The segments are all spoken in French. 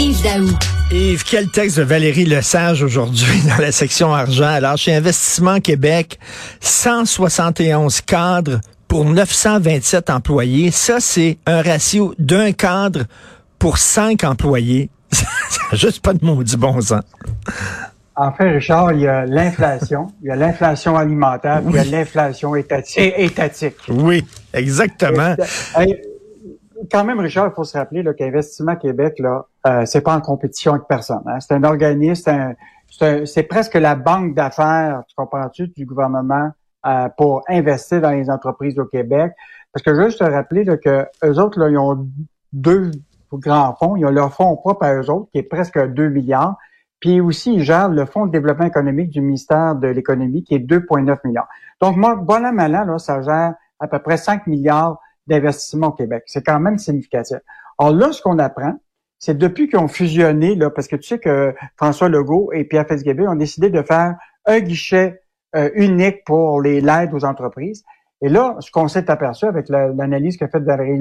Yves Daou. Yves, quel texte de Valérie Lesage aujourd'hui dans la section argent? Alors, chez Investissement Québec, 171 cadres pour 927 employés. Ça, c'est un ratio d'un cadre pour cinq employés. Ça juste pas de maudit bon sens. En fait, Richard, il y a l'inflation, il y a l'inflation alimentaire, puis il y a l'inflation étatique. Oui, exactement quand même, Richard, il faut se rappeler qu'Investissement Québec, là, euh, c'est pas en compétition avec personne. Hein. C'est un organisme, c'est presque la banque d'affaires, tu comprends-tu, du gouvernement euh, pour investir dans les entreprises au Québec. Parce que je veux juste te rappeler là, que eux autres, là, ils ont deux grands fonds. Ils ont leur fonds propre à eux autres, qui est presque 2 milliards. Puis aussi, ils gèrent le Fonds de développement économique du ministère de l'Économie, qui est 2,9 milliards. Donc, moi, bon an, mal là, ça gère à peu près 5 milliards d'investissement au Québec. C'est quand même significatif. Alors là, ce qu'on apprend, c'est depuis qu'ils ont fusionné, là, parce que tu sais que François Legault et Pierre Fitzgibbon ont décidé de faire un guichet euh, unique pour les l'aide aux entreprises. Et là, ce qu'on s'est aperçu avec l'analyse qu'a faite Valérie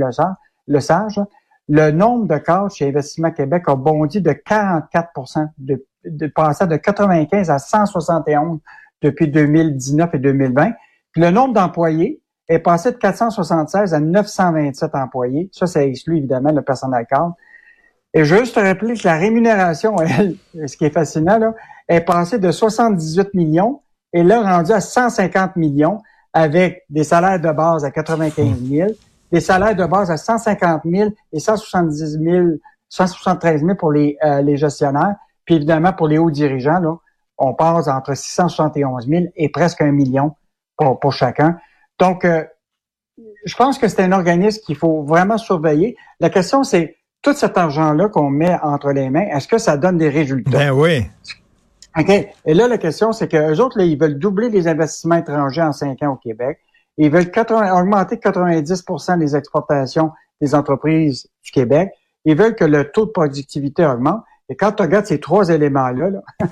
Le Sage, le nombre de cas chez Investissement Québec a bondi de 44 de, de passant de 95 à 171 depuis 2019 et 2020. Puis le nombre d'employés est passé de 476 à 927 employés. Ça, ça exclut évidemment le personnel cadre. Et juste te rappeler que la rémunération, elle, ce qui est fascinant, là, est passée de 78 millions et là rendu à 150 millions avec des salaires de base à 95 000, des salaires de base à 150 000 et 170 000, 173 000 pour les, euh, les gestionnaires. Puis évidemment, pour les hauts dirigeants, là, on passe entre 671 000 et presque un million pour, pour chacun. Donc, euh, je pense que c'est un organisme qu'il faut vraiment surveiller. La question, c'est tout cet argent-là qu'on met entre les mains, est-ce que ça donne des résultats? Ben oui. OK. Et là, la question, c'est qu'eux autres, là, ils veulent doubler les investissements étrangers en cinq ans au Québec. Ils veulent augmenter 90% des exportations des entreprises du Québec. Ils veulent que le taux de productivité augmente. Et quand tu regardes ces trois éléments-là, là,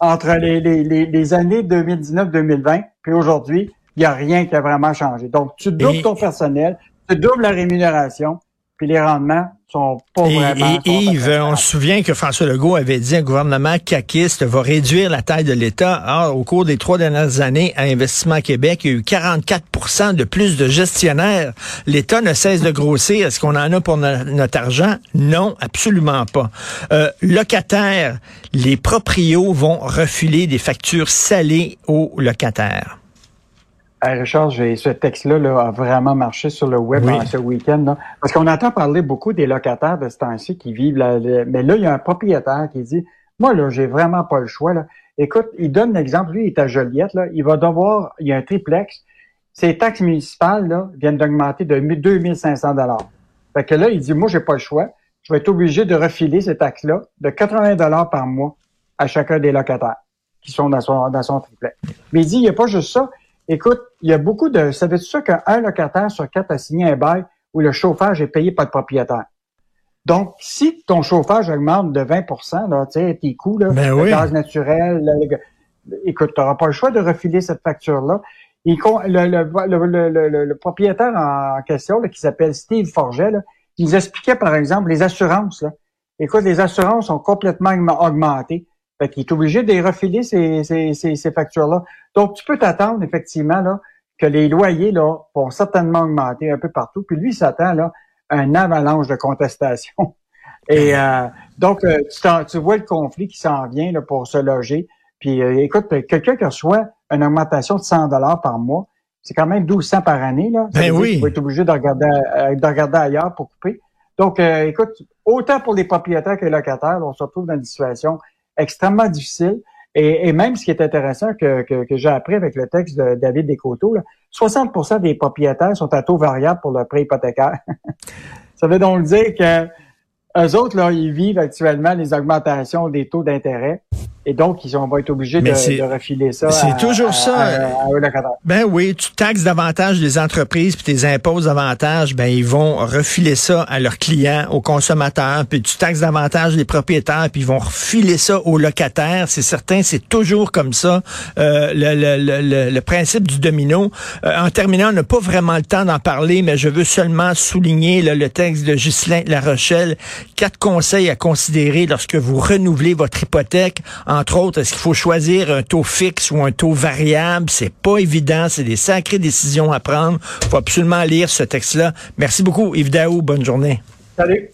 entre les, les, les années 2019-2020 puis aujourd'hui, il n'y a rien qui a vraiment changé. Donc, tu doubles ton personnel, tu doubles la rémunération, puis les rendements sont pas vraiment... Et Yves, on se souvient que François Legault avait dit un gouvernement caquiste va réduire la taille de l'État. Or, au cours des trois dernières années, à Investissement Québec, il y a eu 44% de plus de gestionnaires. L'État ne cesse de grossir. Est-ce qu'on en a pour notre argent? Non, absolument pas. Euh, locataires, les proprios vont refiler des factures salées aux locataires. Richard, ce texte-là là, a vraiment marché sur le web ce week-end. Parce qu'on entend parler beaucoup des locataires de ce temps-ci qui vivent là. Mais là, il y a un propriétaire qui dit Moi, là, j'ai vraiment pas le choix. Là. Écoute, il donne l'exemple, lui, il est à Joliette, là, il va devoir, il y a un triplex. Ses taxes municipales là, viennent d'augmenter de 2500 dollars. Fait que là, il dit Moi, j'ai pas le choix. Je vais être obligé de refiler ces taxes-là de 80 dollars par mois à chacun des locataires qui sont dans son, dans son triplex. Mais il dit, il n'y a pas juste ça. Écoute, il y a beaucoup de. Savais-tu ça qu'un locataire sur quatre a signé un bail où le chauffage est payé par le propriétaire? Donc, si ton chauffage augmente de 20 là, tu sais, tes coûts, là, ben le gaz naturel, écoute, tu n'auras pas le choix de refiler cette facture-là. Le, le, le, propriétaire en question, qui s'appelle Steve Forget, il nous expliquait, par exemple, les assurances. Là. Écoute, les assurances ont complètement augmenté. Fait qu'il est obligé de refiler ces, ces, ces, factures-là. Donc, tu peux t'attendre effectivement là, que les loyers là, vont certainement augmenter un peu partout. Puis lui, il s'attend là, à un avalanche de contestation. Et euh, donc, euh, tu, tu, vois le conflit qui s'en vient là, pour se loger. Puis euh, écoute, quelqu'un qui reçoit une augmentation de 100 dollars par mois, c'est quand même 1200 par année. Là. ben oui. Tu vas être obligé de regarder, de regarder ailleurs pour couper. Donc, écoute, autant pour les propriétaires que les locataires, on se retrouve dans une situation extrêmement difficile. Et, même ce qui est intéressant que, que, j'ai appris avec le texte de David Descoteaux, là, 60% des propriétaires sont à taux variable pour leur prêt hypothécaire. Ça veut donc dire que eux autres, là, ils vivent actuellement les augmentations des taux d'intérêt Et donc, ils vont être obligés de, de, refiler ça. C'est toujours ça. À, ben oui, tu taxes davantage les entreprises puis tes imposes davantage, ben ils vont refiler ça à leurs clients, aux consommateurs, puis tu taxes davantage les propriétaires puis ils vont refiler ça aux locataires. C'est certain, c'est toujours comme ça. Euh, le, le, le, le, principe du domino. Euh, en terminant, on n'a pas vraiment le temps d'en parler, mais je veux seulement souligner le texte de Ghislain La Rochelle. Quatre conseils à considérer lorsque vous renouvelez votre hypothèque. Entre autres, est-ce qu'il faut choisir un taux fixe ou un taux variable? C'est pas évident. C'est des sacrées décisions à prendre. Il faut absolument lire ce texte-là. Merci beaucoup, Yves Daou. Bonne journée. Salut.